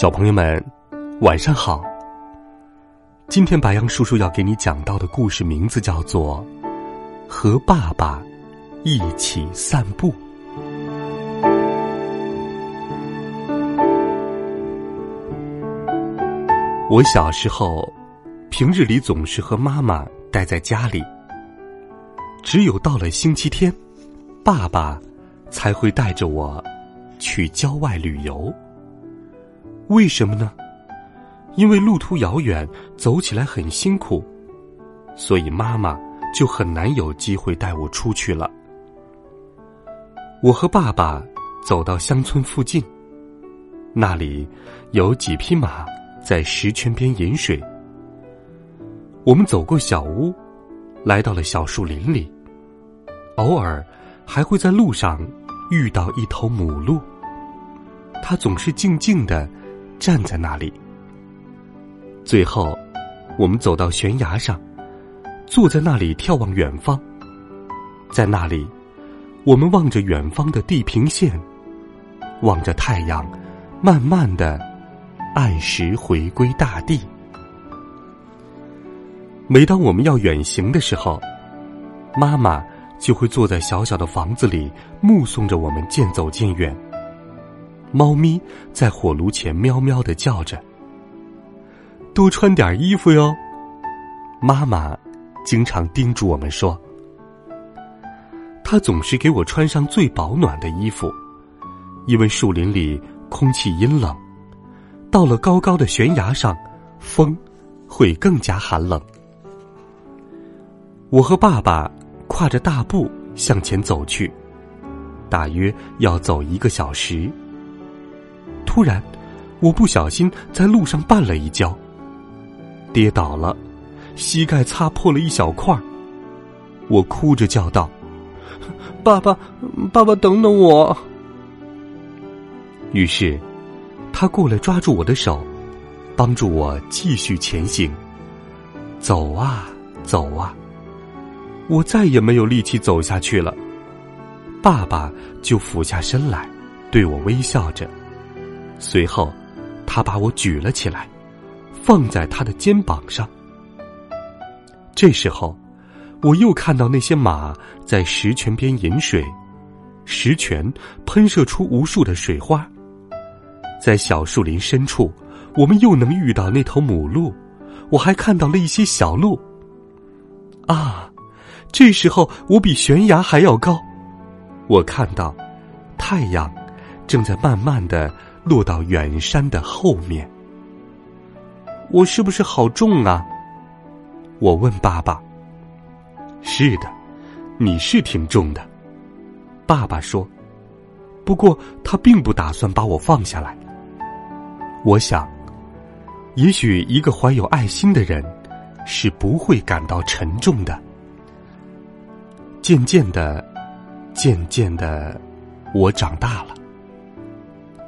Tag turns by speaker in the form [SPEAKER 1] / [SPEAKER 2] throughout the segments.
[SPEAKER 1] 小朋友们，晚上好。今天白羊叔叔要给你讲到的故事名字叫做《和爸爸一起散步》。我小时候，平日里总是和妈妈待在家里，只有到了星期天，爸爸才会带着我去郊外旅游。为什么呢？因为路途遥远，走起来很辛苦，所以妈妈就很难有机会带我出去了。我和爸爸走到乡村附近，那里有几匹马在石泉边饮水。我们走过小屋，来到了小树林里，偶尔还会在路上遇到一头母鹿，它总是静静的。站在那里。最后，我们走到悬崖上，坐在那里眺望远方。在那里，我们望着远方的地平线，望着太阳慢慢的按时回归大地。每当我们要远行的时候，妈妈就会坐在小小的房子里，目送着我们渐走渐远。猫咪在火炉前喵喵的叫着。多穿点衣服哟，妈妈经常叮嘱我们说。她总是给我穿上最保暖的衣服，因为树林里空气阴冷，到了高高的悬崖上，风会更加寒冷。我和爸爸跨着大步向前走去，大约要走一个小时。突然，我不小心在路上绊了一跤，跌倒了，膝盖擦破了一小块我哭着叫道：“爸爸，爸爸，等等我！”于是，他过来抓住我的手，帮助我继续前行。走啊，走啊，我再也没有力气走下去了。爸爸就俯下身来，对我微笑着。随后，他把我举了起来，放在他的肩膀上。这时候，我又看到那些马在石泉边饮水，石泉喷射出无数的水花。在小树林深处，我们又能遇到那头母鹿，我还看到了一些小鹿。啊，这时候我比悬崖还要高，我看到太阳正在慢慢的。落到远山的后面，我是不是好重啊？我问爸爸。是的，你是挺重的，爸爸说。不过他并不打算把我放下来。我想，也许一个怀有爱心的人是不会感到沉重的。渐渐的，渐渐的，我长大了。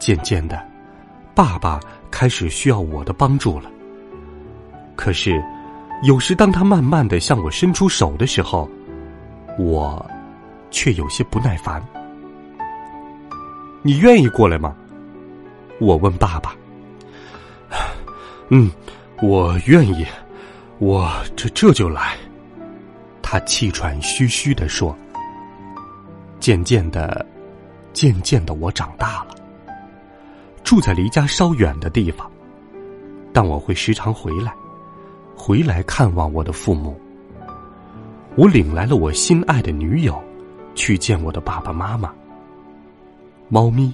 [SPEAKER 1] 渐渐的，爸爸开始需要我的帮助了。可是，有时当他慢慢的向我伸出手的时候，我却有些不耐烦。你愿意过来吗？我问爸爸。嗯，我愿意，我这这就来。他气喘吁吁的说。渐渐的，渐渐的，我长大了。住在离家稍远的地方，但我会时常回来，回来看望我的父母。我领来了我心爱的女友，去见我的爸爸妈妈。猫咪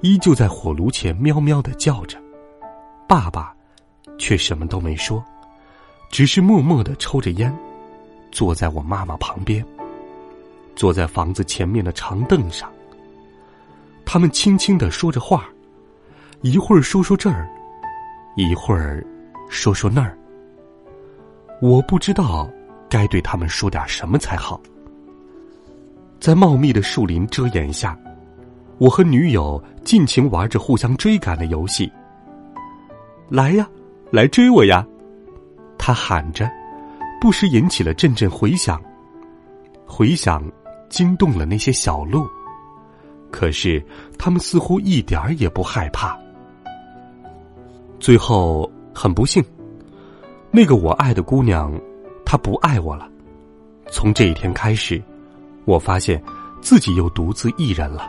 [SPEAKER 1] 依旧在火炉前喵喵的叫着，爸爸却什么都没说，只是默默的抽着烟，坐在我妈妈旁边，坐在房子前面的长凳上。他们轻轻的说着话。一会儿说说这儿，一会儿说说那儿。我不知道该对他们说点什么才好。在茂密的树林遮掩下，我和女友尽情玩着互相追赶的游戏。来呀，来追我呀！他喊着，不时引起了阵阵回响。回响惊动了那些小鹿，可是他们似乎一点也不害怕。最后，很不幸，那个我爱的姑娘，她不爱我了。从这一天开始，我发现自己又独自一人了。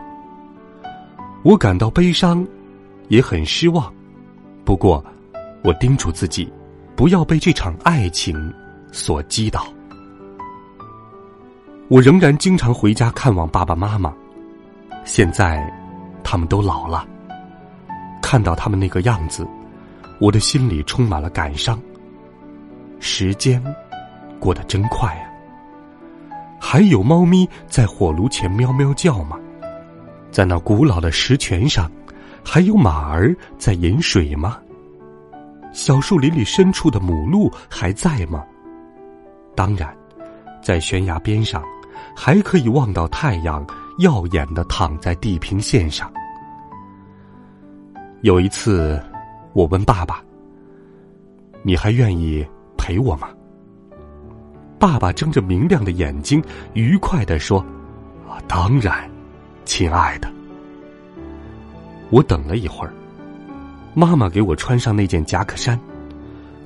[SPEAKER 1] 我感到悲伤，也很失望。不过，我叮嘱自己，不要被这场爱情所击倒。我仍然经常回家看望爸爸妈妈，现在他们都老了。看到他们那个样子，我的心里充满了感伤。时间过得真快啊！还有猫咪在火炉前喵喵叫吗？在那古老的石泉上，还有马儿在饮水吗？小树林里深处的母鹿还在吗？当然，在悬崖边上。还可以望到太阳耀眼的躺在地平线上。有一次，我问爸爸：“你还愿意陪我吗？”爸爸睁着明亮的眼睛，愉快的说：“啊，当然，亲爱的。”我等了一会儿，妈妈给我穿上那件夹克衫，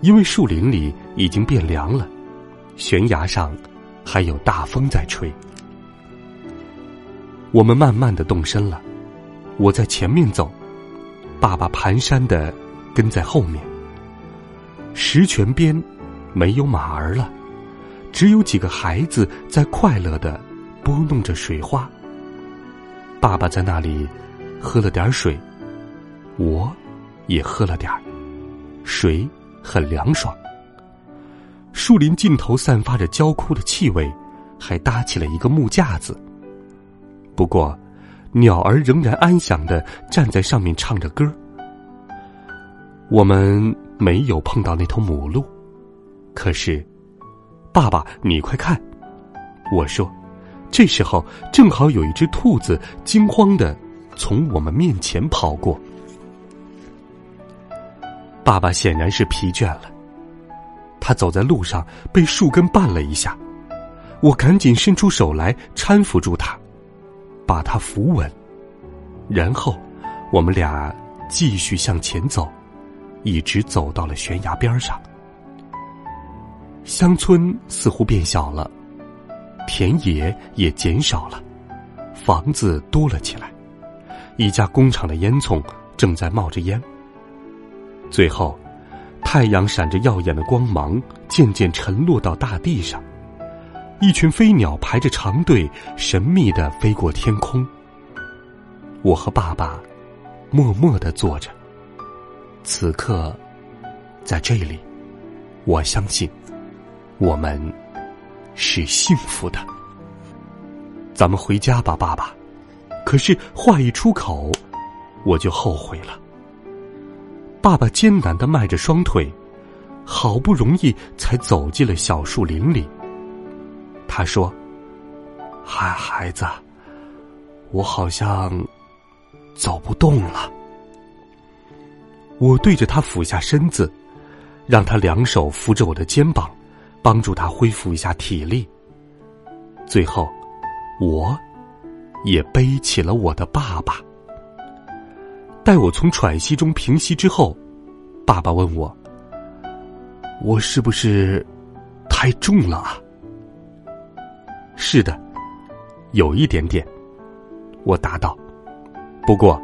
[SPEAKER 1] 因为树林里已经变凉了，悬崖上。还有大风在吹，我们慢慢的动身了。我在前面走，爸爸蹒跚的跟在后面。石泉边没有马儿了，只有几个孩子在快乐的拨弄着水花。爸爸在那里喝了点水，我也喝了点儿，水很凉爽。树林尽头散发着焦枯的气味，还搭起了一个木架子。不过，鸟儿仍然安详的站在上面唱着歌。我们没有碰到那头母鹿，可是，爸爸，你快看！我说，这时候正好有一只兔子惊慌的从我们面前跑过。爸爸显然是疲倦了。他走在路上，被树根绊了一下，我赶紧伸出手来搀扶住他，把他扶稳，然后我们俩继续向前走，一直走到了悬崖边上。乡村似乎变小了，田野也减少了，房子多了起来，一家工厂的烟囱正在冒着烟。最后。太阳闪着耀眼的光芒，渐渐沉落到大地上。一群飞鸟排着长队，神秘的飞过天空。我和爸爸默默的坐着。此刻，在这里，我相信我们是幸福的。咱们回家吧，爸爸。可是话一出口，我就后悔了。爸爸艰难的迈着双腿，好不容易才走进了小树林里。他说：“孩孩子，我好像走不动了。”我对着他俯下身子，让他两手扶着我的肩膀，帮助他恢复一下体力。最后，我也背起了我的爸爸。待我从喘息中平息之后，爸爸问我：“我是不是太重了啊？”“是的，有一点点。”我答道。“不过，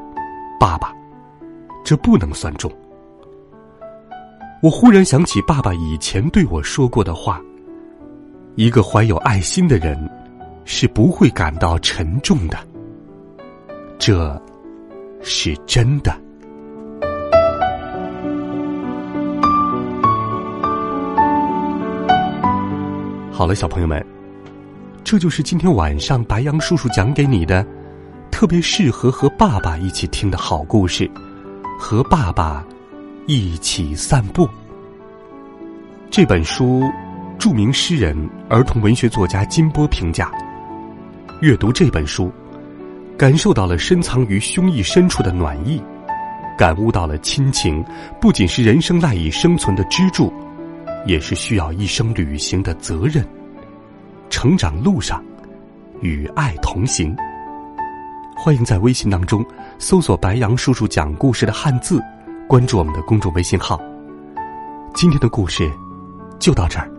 [SPEAKER 1] 爸爸，这不能算重。”我忽然想起爸爸以前对我说过的话：“一个怀有爱心的人，是不会感到沉重的。”这。是真的。好了，小朋友们，这就是今天晚上白羊叔叔讲给你的，特别适合和爸爸一起听的好故事。和爸爸一起散步。这本书，著名诗人、儿童文学作家金波评价：阅读这本书，感受到了深藏于胸臆深处的暖意，感悟到了亲情不仅是人生赖以生存的支柱，也是需要一生履行的责任。成长路上，与爱同行。欢迎在微信当中搜索“白杨叔叔讲故事”的汉字，关注我们的公众微信号。今天的故事就到这儿，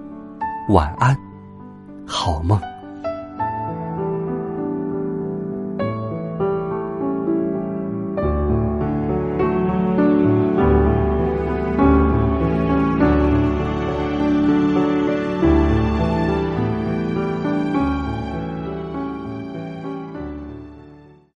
[SPEAKER 1] 晚安，好梦。